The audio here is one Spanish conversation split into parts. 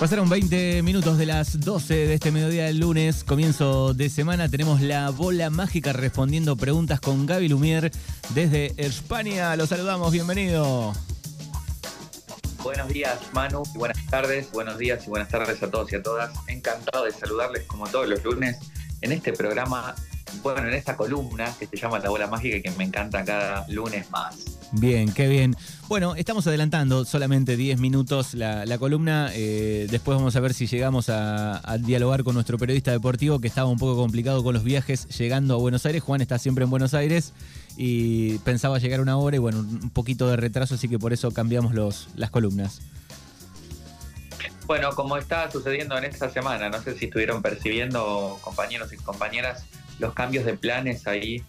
Pasaron 20 minutos de las 12 de este mediodía del lunes, comienzo de semana. Tenemos la bola mágica respondiendo preguntas con Gaby Lumier desde España. Los saludamos, bienvenido. Buenos días, Manu, y buenas tardes. Buenos días y buenas tardes a todos y a todas. Encantado de saludarles como todos los lunes en este programa, bueno, en esta columna que se llama La Bola Mágica y que me encanta cada lunes más. Bien, qué bien. Bueno, estamos adelantando solamente 10 minutos la, columna. Eh, después vamos a ver si llegamos a, dialogar con nuestro periodista deportivo, que estaba un poco complicado con los viajes llegando a Buenos Aires. Juan está siempre en Buenos Aires y pensaba llegar una hora y bueno, un poquito de retraso, así que por eso cambiamos los, las columnas. Bueno, como está sucediendo en esta semana, no sé si estuvieron percibiendo, compañeros y compañeras, los cambios de planes ahí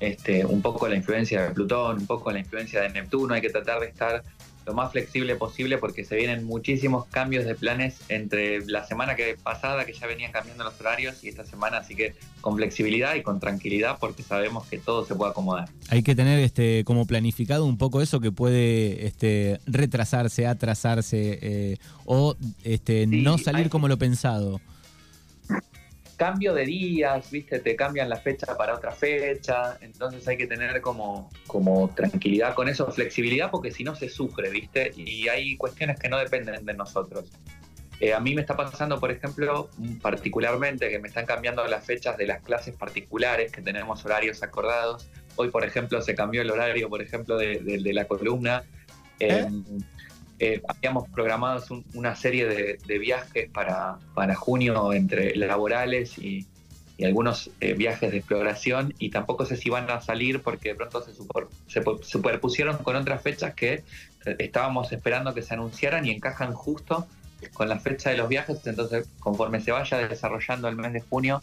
este, un poco la influencia de Plutón, un poco la influencia de Neptuno, hay que tratar de estar lo más flexible posible porque se vienen muchísimos cambios de planes entre la semana que pasada que ya venían cambiando los horarios y esta semana, así que con flexibilidad y con tranquilidad porque sabemos que todo se puede acomodar. Hay que tener este como planificado un poco eso que puede este, retrasarse, atrasarse eh, o este, no salir como lo pensado cambio de días, viste, te cambian la fecha para otra fecha, entonces hay que tener como, como tranquilidad con eso, flexibilidad, porque si no se sufre, viste, y hay cuestiones que no dependen de nosotros. Eh, a mí me está pasando, por ejemplo, particularmente que me están cambiando las fechas de las clases particulares, que tenemos horarios acordados. Hoy, por ejemplo, se cambió el horario, por ejemplo, de, la columna. ¿Eh? Em, eh, habíamos programado una serie de, viajes para, para, junio entre laborales y, algunos eh, viajes de exploración y tampoco sé si van a salir porque de pronto se, se superpusieron con otras fechas que estábamos esperando que se anunciaran y encajan justo con la fecha de los viajes, entonces conforme se vaya desarrollando el mes de junio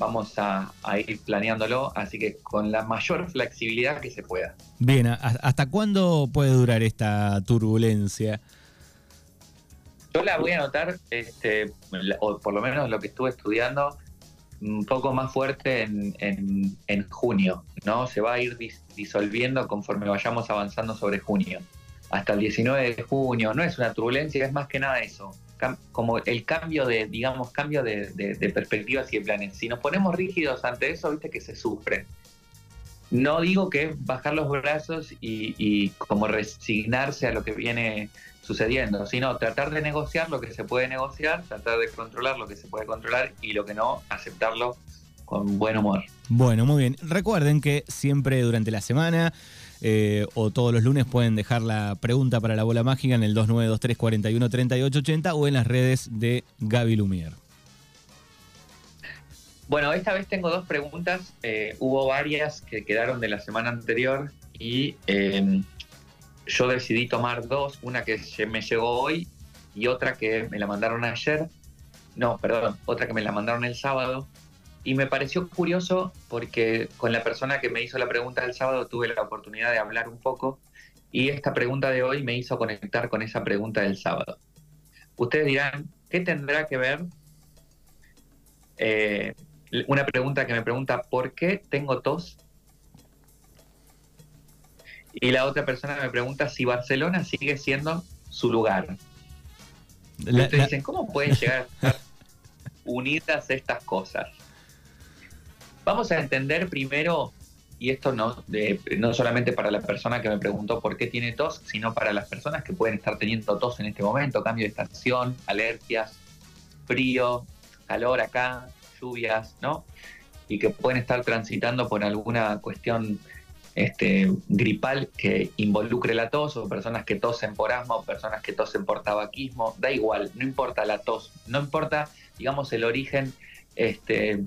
vamos a, ir planeándolo, así que con la mayor flexibilidad que se pueda. Bien, ¿hasta cuándo puede durar esta turbulencia? Yo la voy a notar, este, o por lo menos lo que estuve estudiando, un poco más fuerte en, junio, ¿no? Se va a ir disolviendo conforme vayamos avanzando sobre junio. Hasta el 19 de junio, no es una turbulencia, es más que nada eso como el cambio de, digamos, cambio de, perspectivas y de planes. Si nos ponemos rígidos ante eso, viste que se sufre. No digo que bajar los brazos y, como resignarse a lo que viene sucediendo, sino tratar de negociar lo que se puede negociar, tratar de controlar lo que se puede controlar y lo que no, aceptarlo con buen humor. Bueno, muy bien. Recuerden que siempre durante la semana eh, o todos los lunes pueden dejar la pregunta para la bola mágica en el 2923 41 3880 o en las redes de Gaby Lumier. Bueno, esta vez tengo dos preguntas. Eh, hubo varias que quedaron de la semana anterior y em, yo decidí tomar dos, una que me llegó hoy y otra que me la mandaron ayer. No, perdón, otra que me la mandaron el sábado. Y me pareció curioso porque con la persona que me hizo la pregunta del sábado tuve la oportunidad de hablar un poco y esta pregunta de hoy me hizo conectar con esa pregunta del sábado. Ustedes dirán, ¿qué tendrá que ver? Eh, una pregunta que me pregunta, ¿por qué tengo tos? Y la otra persona me pregunta si Barcelona sigue siendo su lugar. ustedes dicen, ¿cómo pueden llegar a estar unidas estas cosas? Vamos a entender primero, y esto no, no solamente para la persona que me preguntó por qué tiene tos, sino para las personas que pueden estar teniendo tos en este momento, cambio de estación, alergias, frío, calor acá, lluvias, ¿no? Y que pueden estar transitando por alguna cuestión este, gripal que involucre la tos, o personas que tosen por asma, o personas que tosen por tabaquismo, da igual, no importa la tos, no importa, digamos, el origen este,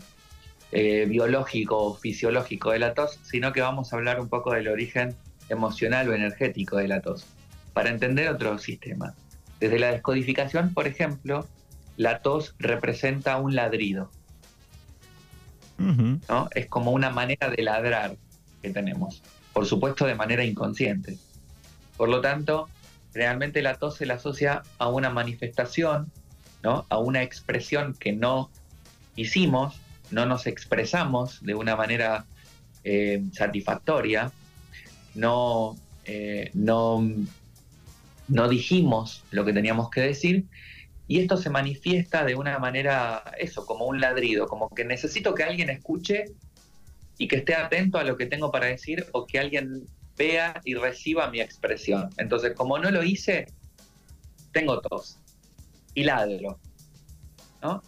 eh, biológico o fisiológico de la tos, sino que vamos a hablar un poco del origen emocional o energético de la tos, para entender otro sistema. Desde la descodificación, por ejemplo, la tos representa un ladrido. ¿no? Es como una manera de ladrar que tenemos, por supuesto de manera inconsciente. Por lo tanto, realmente la tos se la asocia a una manifestación, ¿no? a una expresión que no hicimos no nos expresamos de una manera eh, satisfactoria, no, eh, no, no dijimos lo que teníamos que decir, Y esto se manifiesta de una manera, eso, como un ladrido, como que necesito que alguien escuche y que esté atento a lo que tengo para decir o que alguien vea y reciba mi expresión. Entonces, como no lo hice, tengo tos y ladro. ¿no?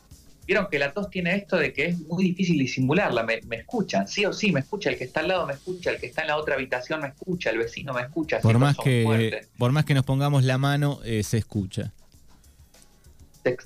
Vieron que la tos tiene esto de que es muy difícil disimularla, me, escuchan, sí o sí, me escucha, el que está al lado me escucha, el que está en la otra habitación me escucha, el vecino me escucha. Por, más que, por más que nos pongamos la mano, eh, se escucha.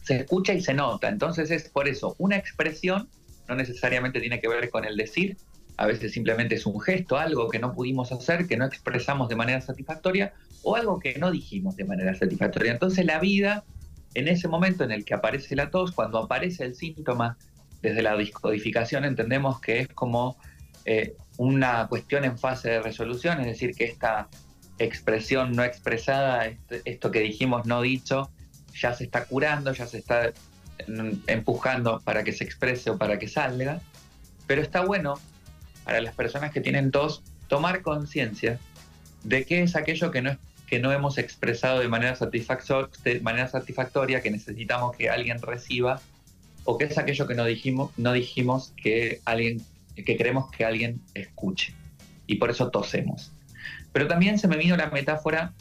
se escucha y se nota, entonces es por eso, una expresión no necesariamente tiene que ver con el decir, a veces simplemente es un gesto, algo que no pudimos hacer, que no expresamos de manera satisfactoria, o algo que no dijimos de manera satisfactoria. Entonces la vida en ese momento en el que aparece la tos, cuando aparece el síntoma, desde la discodificación entendemos que es como eh, una cuestión en fase de resolución, es decir, que esta expresión no expresada, este, esto que dijimos no dicho, ya se está curando, ya se está empujando para que se exprese o para que salga. Pero está bueno para las personas que tienen tos tomar conciencia de qué es aquello que no que no hemos expresado de manera, satisfactoria, que necesitamos que alguien reciba, o que es aquello que no dijimos, que alguien, que queremos que alguien escuche. Y por eso tosemos. Pero también se me vino la metáfora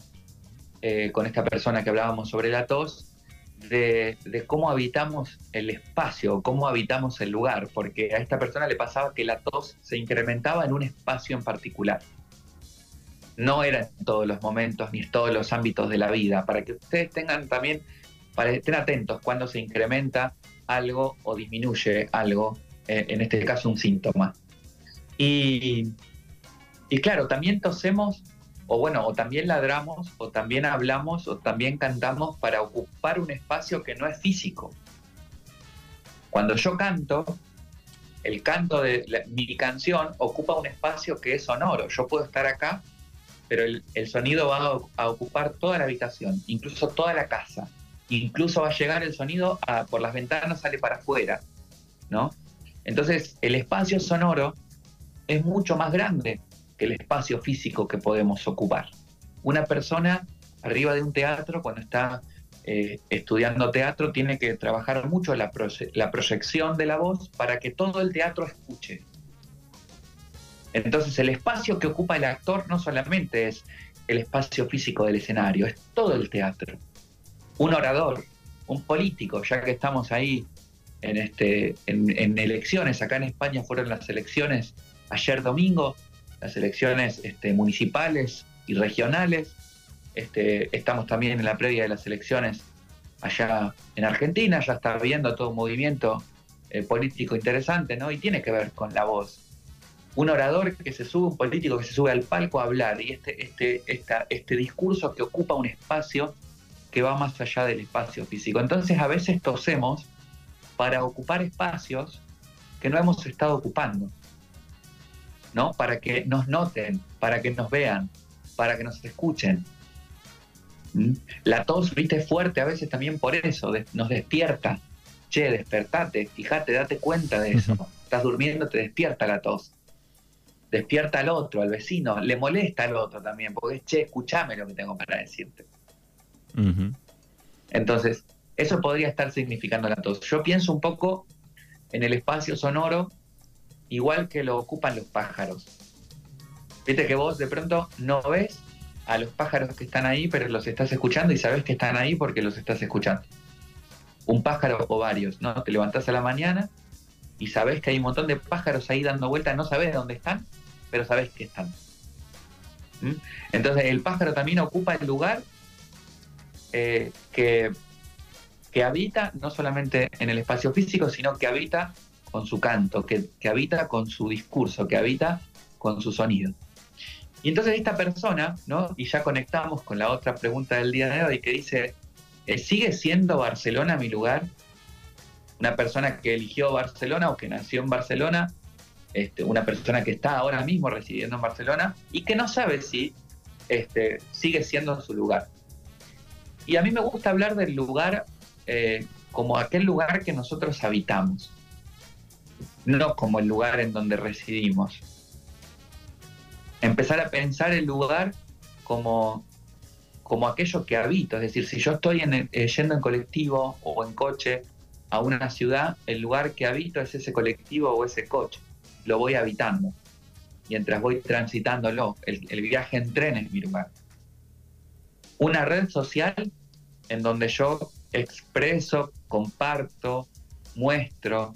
eh, con esta persona que hablábamos sobre la tos, de, cómo habitamos el espacio, cómo habitamos el lugar, porque a esta persona le pasaba que la tos se incrementaba en un espacio en particular no era en todos los momentos ni en todos los ámbitos de la vida, para que ustedes tengan también, para estén atentos cuando se incrementa algo o disminuye algo, eh, en este caso un síntoma. Y, y claro, también tosemos, o bueno, o también ladramos, o también hablamos, o también cantamos para ocupar un espacio que no es físico. Cuando yo canto, el canto de mi canción ocupa un espacio que es sonoro. Yo puedo estar acá pero el, sonido va a, ocupar toda la habitación, incluso toda la casa. Incluso va a llegar el sonido por las ventanas, sale para afuera, ¿no? Entonces, el espacio sonoro es mucho más grande que el espacio físico que podemos ocupar. Una persona arriba de un teatro, cuando está eh, estudiando teatro, tiene que trabajar mucho la, la proyección de la voz para que todo el teatro escuche. Entonces el espacio que ocupa el actor no solamente es el espacio físico del escenario, es todo el teatro. Un orador, un político, ya que estamos ahí en, este, elecciones, acá en España fueron las elecciones ayer domingo, las elecciones este, municipales y regionales, este, estamos también en la previa de las elecciones allá en Argentina, ya está viendo todo un movimiento eh, político interesante, ¿no? Y tiene que ver con la voz un orador que se sube, un político que se sube al palco a hablar y este, este, este discurso que ocupa un espacio que va más allá del espacio físico. Entonces a veces tosemos para ocupar espacios que no hemos estado ocupando, ¿no? Para que nos noten, para que nos vean, para que nos escuchen. ¿Mm? La tos, viste, fuerte a veces también por eso, nos despierta. Che, despertate, fíjate, date cuenta de eso. Estás durmiendo, te despierta la tos despierta al otro, al vecino, le molesta al otro también, porque es, che, escúchame lo que tengo para decirte. Entonces, eso podría estar significando la tos. Yo pienso un poco en el espacio sonoro, igual que lo ocupan los pájaros. Viste que vos de pronto no ves a los pájaros que están ahí, pero los estás escuchando y sabes que están ahí porque los estás escuchando. Un pájaro o varios, ¿no? Te levantás a la mañana y sabes que hay un montón de pájaros ahí dando vueltas, no sabes dónde están, pero sabes que están. ¿Mm? Entonces el pájaro también ocupa el lugar eh, que, que, habita no solamente en el espacio físico, sino que habita con su canto, que, habita con su discurso, que habita con su sonido. Y entonces esta persona, ¿no? y ya conectamos con la otra pregunta del día de hoy, que dice, eh, ¿sigue siendo Barcelona mi lugar? Una persona que eligió Barcelona o que nació en Barcelona este, una persona que está ahora mismo residiendo en Barcelona y que no sabe si este, sigue siendo su lugar. Y a mí me gusta hablar del lugar eh, como aquel lugar que nosotros habitamos, no como el lugar en donde residimos. Empezar a pensar el lugar como, como aquello que habito. Es decir, si yo estoy en eh, yendo en colectivo o en coche a una ciudad, el lugar que habito es ese colectivo o ese coche. Lo voy habitando. Mientras voy transitándolo. El, el viaje en tren es mi lugar. Una red social en donde yo expreso, comparto, muestro,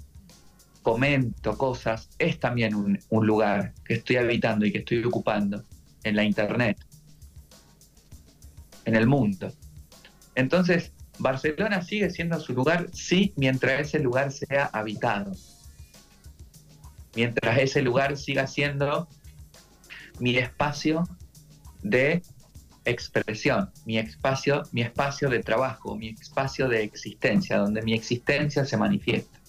comento cosas, es también un, un, lugar que estoy habitando y que estoy ocupando en la internet, en el mundo. Entonces, Barcelona sigue siendo su lugar, sí, mientras ese lugar sea habitado. Mientras ese lugar siga siendo mi espacio de expresión, mi espacio, mi espacio de trabajo, mi espacio de existencia, donde mi existencia se manifiesta.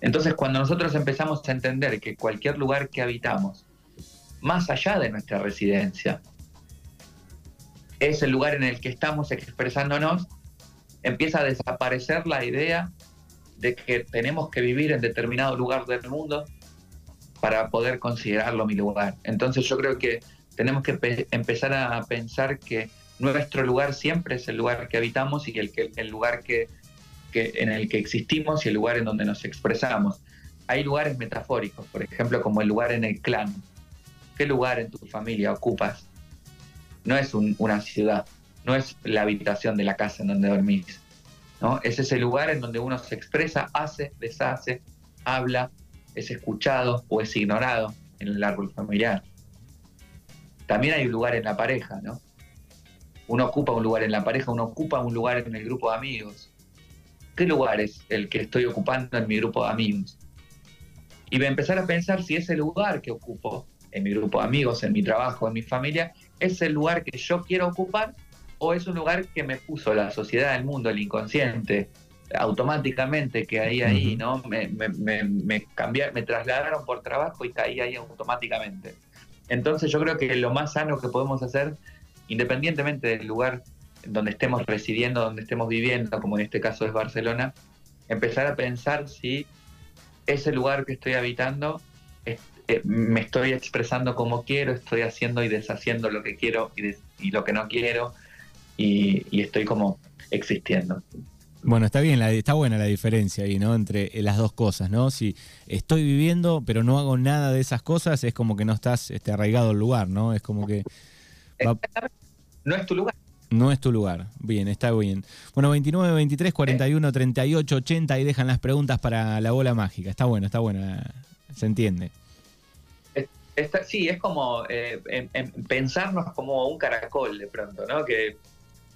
Entonces, cuando nosotros empezamos a entender que cualquier lugar que habitamos, más allá de nuestra residencia, es el lugar en el que estamos expresándonos, empieza a desaparecer la idea de que tenemos que vivir en determinado lugar del mundo para poder considerarlo mi lugar. Entonces yo creo que tenemos que empezar a pensar que nuestro lugar siempre es el lugar que habitamos y el, que, el lugar que, en el que existimos y el lugar en donde nos expresamos. Hay lugares metafóricos, por ejemplo, como el lugar en el clan. ¿Qué lugar en tu familia ocupas? No es una ciudad, no es la habitación de la casa en donde dormís. Es ese lugar en donde uno se expresa, hace, deshace, habla, es escuchado o es ignorado en el árbol familiar. También hay un lugar en la pareja, ¿no? Uno ocupa un lugar en la pareja, uno ocupa un lugar en el grupo de amigos. ¿Qué lugar es el que estoy ocupando en mi grupo de amigos? Y voy a empezar a pensar si ese lugar que ocupo en mi grupo de amigos, en mi trabajo, en mi familia, es el lugar que yo quiero ocupar o es un lugar que me puso la sociedad, el mundo, el inconsciente, automáticamente que ahí, ahí, ¿no? Me, me, me, me trasladaron por trabajo y caí ahí automáticamente. Entonces yo creo que lo más sano que podemos hacer, independientemente del lugar donde estemos residiendo, donde estemos viviendo, como en este caso es Barcelona, empezar a pensar si ese lugar que estoy habitando eh, me estoy expresando como quiero, estoy haciendo y deshaciendo lo que quiero y, lo que no quiero y estoy como existiendo. Bueno, está bien, está buena la diferencia ahí, ¿no? Entre las dos cosas, ¿no? Si estoy viviendo, pero no hago nada de esas cosas, es como que no estás este, arraigado al lugar, ¿no? Es como que. No es tu lugar. No es tu lugar. Bien, está bien. Bueno, 29, 23, 41, 38, 80 y dejan las preguntas para la bola mágica. Está bueno, está bueno. Se entiende. sí, es como eh, pensarnos como un caracol de pronto, ¿no? Que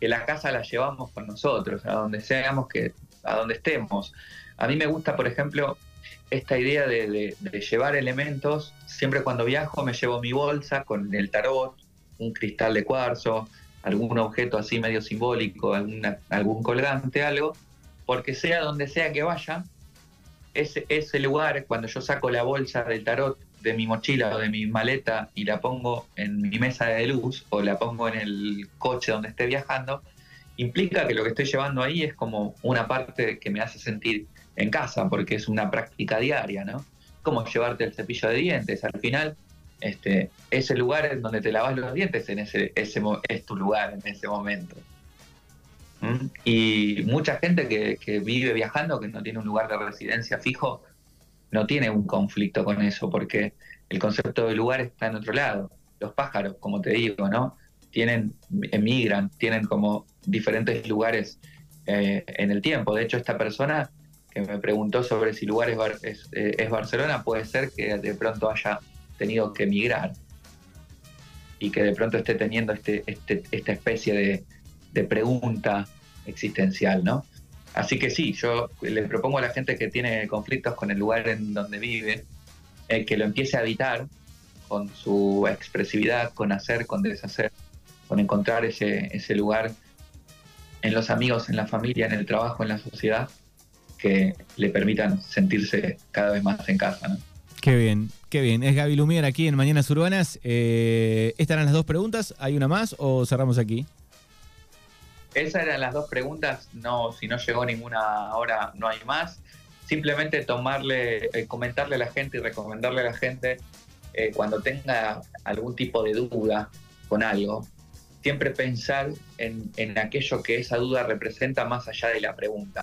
que la casa la llevamos con nosotros, a donde seamos, que, a donde estemos. A mí me gusta, por ejemplo, esta idea de, llevar elementos. Siempre cuando viajo me llevo mi bolsa con el tarot, un cristal de cuarzo, algún objeto así medio simbólico, algún colgante, algo, porque sea donde sea que vaya, ese, ese lugar, cuando yo saco la bolsa del tarot de mi mochila o de mi maleta y la pongo en mi mesa de luz o la pongo en el coche donde esté viajando, implica que lo que estoy llevando ahí es como una parte que me hace sentir en casa, porque es una práctica diaria, ¿no? Como llevarte el cepillo de dientes. Al final, este, ese lugar en donde te lavas los dientes en ese, ese es tu lugar en ese momento. ¿Mm? Y mucha gente que, que vive viajando, que no tiene un lugar de residencia fijo, no tiene un conflicto con eso, porque el concepto de lugar está en otro lado. Los pájaros, como te digo, ¿no? Tienen, emigran, tienen como diferentes lugares eh, en el tiempo. De hecho, esta persona que me preguntó sobre si lugar es, eh, es, Barcelona, puede ser que de pronto haya tenido que emigrar y que de pronto esté teniendo este, este, esta especie de, de pregunta existencial, ¿no? Así que sí, yo le propongo a la gente que tiene conflictos con el lugar en donde vive, eh, que lo empiece a habitar con su expresividad, con hacer, con deshacer, con encontrar ese, ese lugar en los amigos, en la familia, en el trabajo, en la sociedad, que le permitan sentirse cada vez más en casa. Qué bien, qué bien. Es Gaby Lumier aquí en Mañanas Urbanas. Eh, ¿Estas eran las dos preguntas? ¿Hay una más o cerramos aquí? Esas eran las dos preguntas. No, si no llegó ninguna ahora, no hay más. Simplemente tomarle, eh, comentarle a la gente y recomendarle a la gente eh, cuando tenga algún tipo de duda con algo, siempre pensar en, en, aquello que esa duda representa más allá de la pregunta,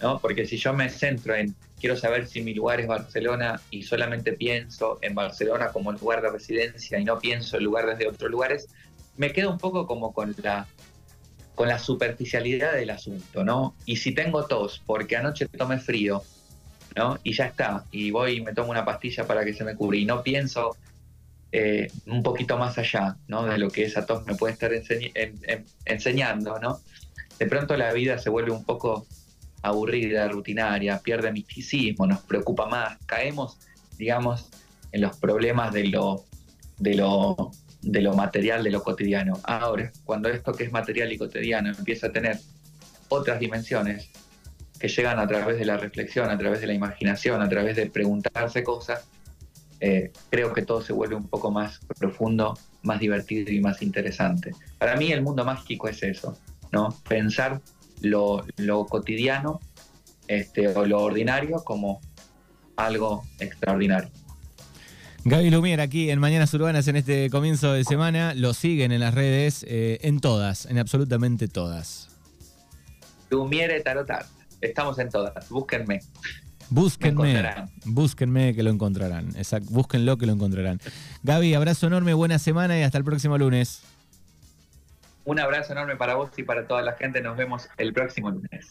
¿no? Porque si yo me centro en quiero saber si mi lugar es Barcelona y solamente pienso en Barcelona como lugar de residencia y no pienso en lugar desde otros lugares, me quedo un poco como con la con la superficialidad del asunto, ¿no? Y si tengo tos porque anoche tomé frío, ¿no? Y ya está, y voy y me tomo una pastilla para que se me cubra y no pienso eh, un poquito más allá, ¿no? De lo que esa tos me puede estar enseñando, ¿no? De pronto la vida se vuelve un poco aburrida, rutinaria, pierde misticismo, nos preocupa más, caemos, digamos, en los problemas de lo, de lo de lo material, de lo cotidiano. Ahora, cuando esto que es material y cotidiano empieza a tener otras dimensiones que llegan a través de la reflexión, a través de la imaginación, a través de preguntarse cosas, eh, creo que todo se vuelve un poco más profundo, más divertido y más interesante. Para mí el mundo mágico es eso, ¿no? Pensar lo, cotidiano este, o lo ordinario como algo extraordinario. Gaby Lumier aquí en Mañanas Urbanas en este comienzo de semana. Lo siguen en las redes, eh, en todas, en absolutamente todas. Lumiere Tarotar. Estamos en todas. Búsquenme. Búsquenme, búsquenme que lo encontrarán. Exacto, búsquenlo que lo encontrarán. Gaby, abrazo enorme, buena semana y hasta el próximo lunes. Un abrazo enorme para vos y para toda la gente. Nos vemos el próximo lunes.